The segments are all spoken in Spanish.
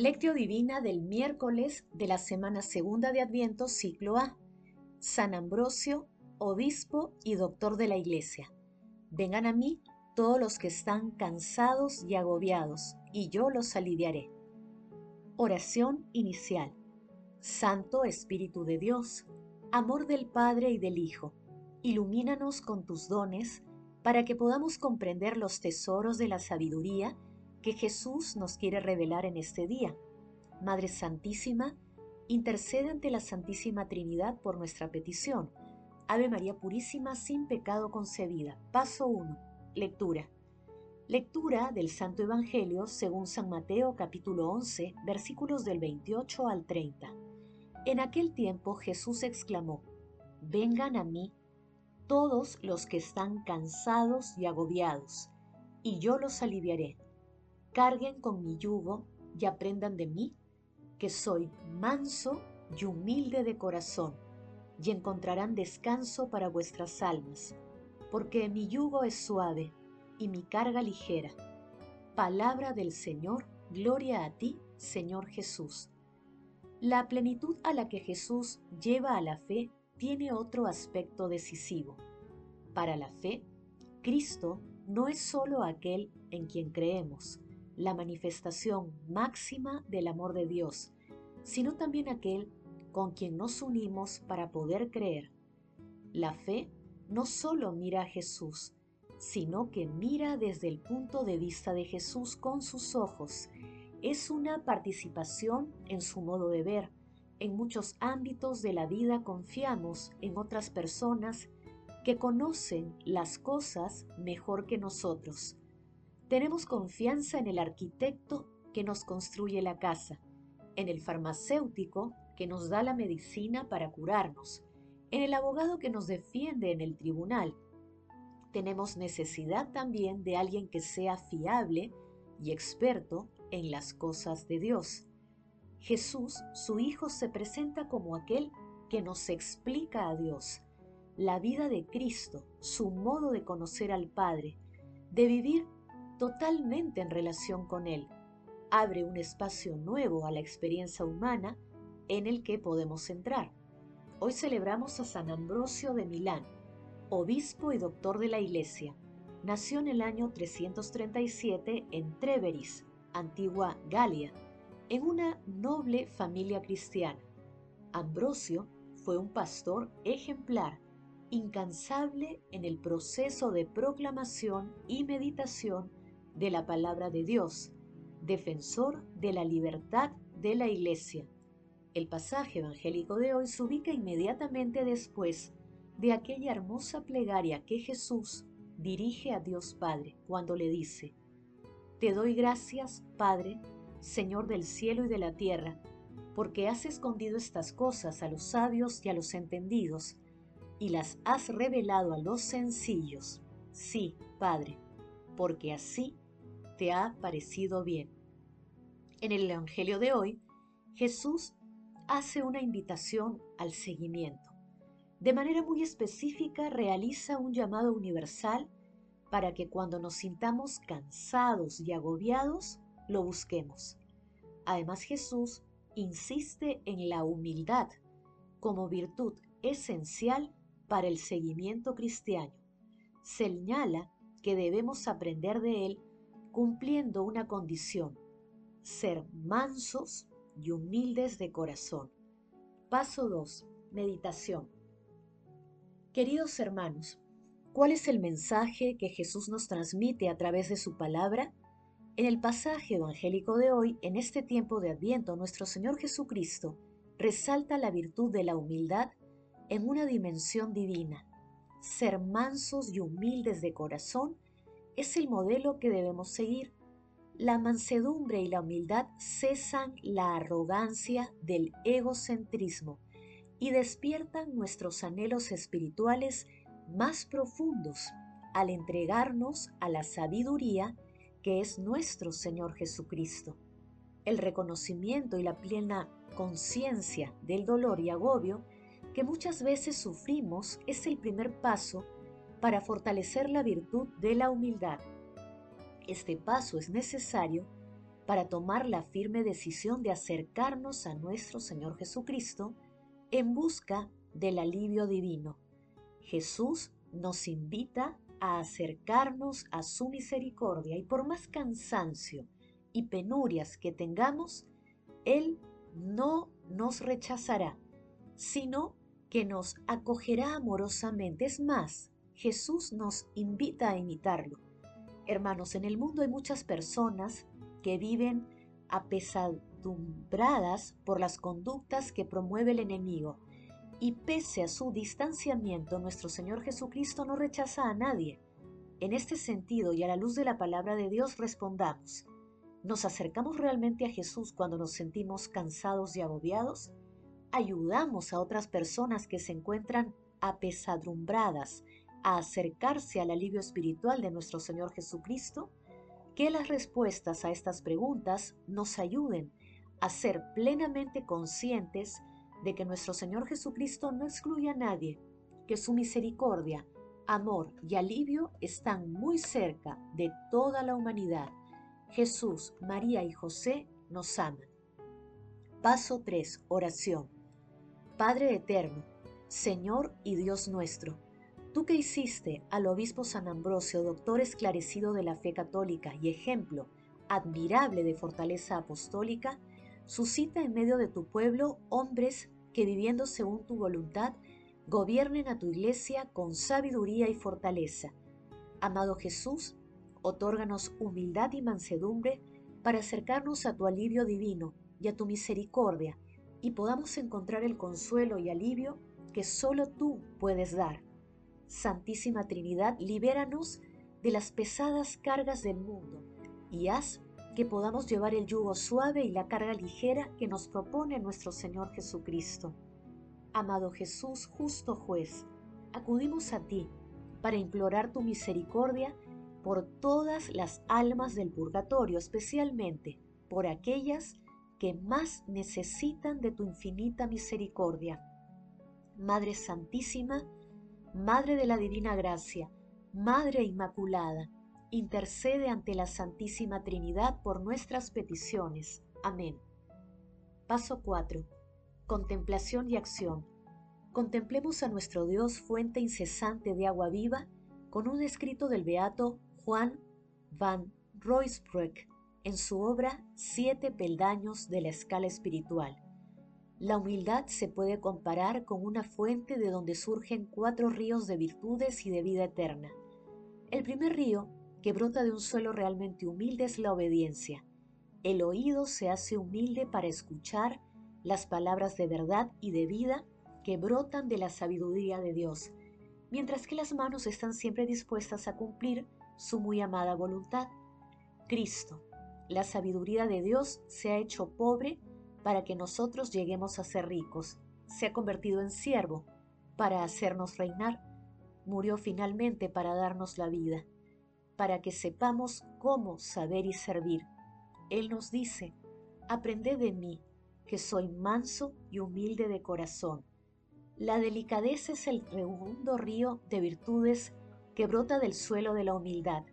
Lectio Divina del miércoles de la semana segunda de Adviento, ciclo A. San Ambrosio, obispo y doctor de la Iglesia. Vengan a mí todos los que están cansados y agobiados, y yo los aliviaré. Oración inicial. Santo Espíritu de Dios, amor del Padre y del Hijo, ilumínanos con tus dones para que podamos comprender los tesoros de la sabiduría que Jesús nos quiere revelar en este día. Madre Santísima, intercede ante la Santísima Trinidad por nuestra petición. Ave María Purísima, sin pecado concebida. Paso 1. Lectura. Lectura del Santo Evangelio según San Mateo capítulo 11, versículos del 28 al 30. En aquel tiempo Jesús exclamó, Vengan a mí todos los que están cansados y agobiados, y yo los aliviaré. Carguen con mi yugo y aprendan de mí, que soy manso y humilde de corazón, y encontrarán descanso para vuestras almas, porque mi yugo es suave y mi carga ligera. Palabra del Señor, gloria a ti, Señor Jesús. La plenitud a la que Jesús lleva a la fe tiene otro aspecto decisivo. Para la fe, Cristo no es sólo aquel en quien creemos, la manifestación máxima del amor de Dios, sino también aquel con quien nos unimos para poder creer. La fe no sólo mira a Jesús, sino que mira desde el punto de vista de Jesús con sus ojos. Es una participación en su modo de ver, en muchos ámbitos de la vida confiamos en otras personas que conocen las cosas mejor que nosotros. Tenemos confianza en el arquitecto que nos construye la casa, en el farmacéutico que nos da la medicina para curarnos, en el abogado que nos defiende en el tribunal. Tenemos necesidad también de alguien que sea fiable y experto en las cosas de Dios. Jesús, su Hijo, se presenta como aquel que nos explica a Dios, la vida de Cristo, su modo de conocer al Padre, de vivir totalmente en relación con Él. Abre un espacio nuevo a la experiencia humana en el que podemos entrar. Hoy celebramos a San Ambrosio de Milán, obispo y doctor de la Iglesia. Nació en el año 337 en Treveris, antigua Galia, en una noble familia cristiana. Ambrosio fue un pastor ejemplar, incansable en el proceso de proclamación y meditación de la palabra de Dios, defensor de la libertad de la Iglesia. El pasaje evangélico de hoy se ubica inmediatamente después de aquella hermosa plegaria que Jesús dirige a Dios Padre cuando le dice, Te doy gracias, Padre, Señor del cielo y de la tierra, porque has escondido estas cosas a los sabios y a los entendidos, y las has revelado a los sencillos. Sí, Padre, porque así te ha parecido bien. En el Evangelio de hoy, Jesús hace una invitación al seguimiento. De manera muy específica realiza un llamado universal para que cuando nos sintamos cansados y agobiados, lo busquemos. Además Jesús insiste en la humildad como virtud esencial para el seguimiento cristiano. Señala que debemos aprender de él cumpliendo una condición, ser mansos y humildes de corazón. Paso 2. Meditación. Queridos hermanos, ¿cuál es el mensaje que Jesús nos transmite a través de su palabra? En el pasaje evangélico de hoy, en este tiempo de Adviento, nuestro Señor Jesucristo resalta la virtud de la humildad en una dimensión divina. Ser mansos y humildes de corazón es el modelo que debemos seguir. La mansedumbre y la humildad cesan la arrogancia del egocentrismo y despiertan nuestros anhelos espirituales más profundos al entregarnos a la sabiduría que es nuestro Señor Jesucristo. El reconocimiento y la plena conciencia del dolor y agobio que muchas veces sufrimos es el primer paso para fortalecer la virtud de la humildad. Este paso es necesario para tomar la firme decisión de acercarnos a nuestro Señor Jesucristo en busca del alivio divino. Jesús nos invita a acercarnos a su misericordia y por más cansancio y penurias que tengamos, Él no nos rechazará, sino que nos acogerá amorosamente. Es más, Jesús nos invita a imitarlo. Hermanos, en el mundo hay muchas personas que viven apesadumbradas por las conductas que promueve el enemigo. Y pese a su distanciamiento, nuestro Señor Jesucristo no rechaza a nadie. En este sentido y a la luz de la palabra de Dios respondamos, ¿nos acercamos realmente a Jesús cuando nos sentimos cansados y agobiados? ¿Ayudamos a otras personas que se encuentran apesadumbradas a acercarse al alivio espiritual de nuestro Señor Jesucristo? que las respuestas a estas preguntas nos ayuden a ser plenamente conscientes de que nuestro Señor Jesucristo no excluye a nadie, que su misericordia, amor y alivio están muy cerca de toda la humanidad. Jesús, María y José nos aman. Paso 3. Oración. Padre Eterno, Señor y Dios nuestro, Tú que hiciste al obispo San Ambrosio, doctor esclarecido de la fe católica y ejemplo admirable de fortaleza apostólica, suscita en medio de tu pueblo hombres que viviendo según tu voluntad, gobiernen a tu iglesia con sabiduría y fortaleza. Amado Jesús, otórganos humildad y mansedumbre para acercarnos a tu alivio divino y a tu misericordia, y podamos encontrar el consuelo y alivio que solo tú puedes dar. Santísima Trinidad, libéranos de las pesadas cargas del mundo y haz que podamos llevar el yugo suave y la carga ligera que nos propone nuestro Señor Jesucristo. Amado Jesús, justo juez, acudimos a ti para implorar tu misericordia por todas las almas del purgatorio, especialmente por aquellas que más necesitan de tu infinita misericordia. Madre Santísima, Madre de la Divina Gracia, Madre Inmaculada, intercede ante la Santísima Trinidad por nuestras peticiones. Amén. Paso 4. Contemplación y acción. Contemplemos a nuestro Dios, fuente incesante de agua viva, con un escrito del beato Juan van Roysbroek en su obra Siete peldaños de la escala espiritual. La humildad se puede comparar con una fuente de donde surgen cuatro ríos de virtudes y de vida eterna. El primer río, que brota de un suelo realmente humilde, es la obediencia. El oído se hace humilde para escuchar las palabras de verdad y de vida que brotan de la sabiduría de Dios, mientras que las manos están siempre dispuestas a cumplir su muy amada voluntad. Cristo, la sabiduría de Dios, se ha hecho pobre para que nosotros lleguemos a ser ricos. Se ha convertido en siervo para hacernos reinar. Murió finalmente para darnos la vida, para que sepamos cómo saber y servir. Él nos dice, aprended de mí, que soy manso y humilde de corazón. La delicadeza es el segundo río de virtudes que brota del suelo de la humildad.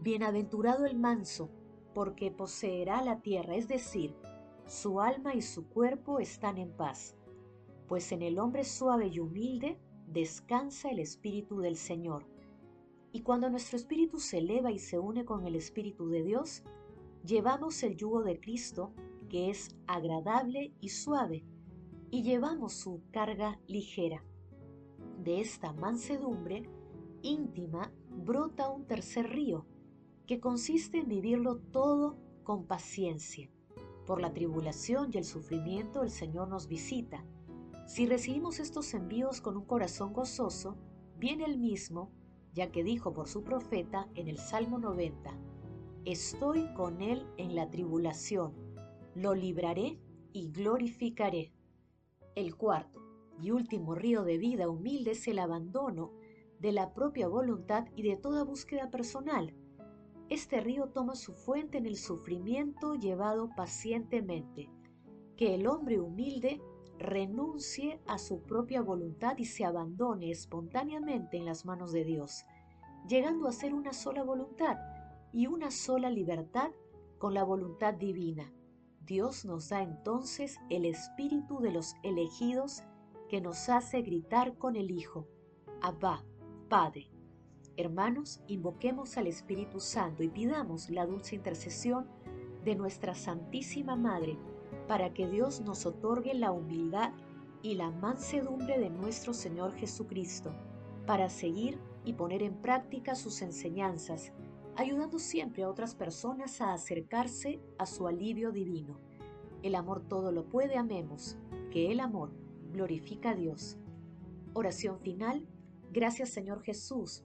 Bienaventurado el manso, porque poseerá la tierra, es decir, su alma y su cuerpo están en paz, pues en el hombre suave y humilde descansa el Espíritu del Señor. Y cuando nuestro espíritu se eleva y se une con el Espíritu de Dios, llevamos el yugo de Cristo, que es agradable y suave, y llevamos su carga ligera. De esta mansedumbre íntima brota un tercer río, que consiste en vivirlo todo con paciencia por la tribulación y el sufrimiento el Señor nos visita. Si recibimos estos envíos con un corazón gozoso, viene el mismo, ya que dijo por su profeta en el Salmo 90, Estoy con él en la tribulación, lo libraré y glorificaré. El cuarto y último río de vida humilde es el abandono de la propia voluntad y de toda búsqueda personal, este río toma su fuente en el sufrimiento llevado pacientemente. Que el hombre humilde renuncie a su propia voluntad y se abandone espontáneamente en las manos de Dios, llegando a ser una sola voluntad y una sola libertad con la voluntad divina. Dios nos da entonces el espíritu de los elegidos que nos hace gritar con el Hijo, Abba, Padre. Hermanos, invoquemos al Espíritu Santo y pidamos la dulce intercesión de nuestra Santísima Madre para que Dios nos otorgue la humildad y la mansedumbre de nuestro Señor Jesucristo para seguir y poner en práctica sus enseñanzas, ayudando siempre a otras personas a acercarse a su alivio divino. El amor todo lo puede, amemos, que el amor glorifica a Dios. Oración final, gracias Señor Jesús,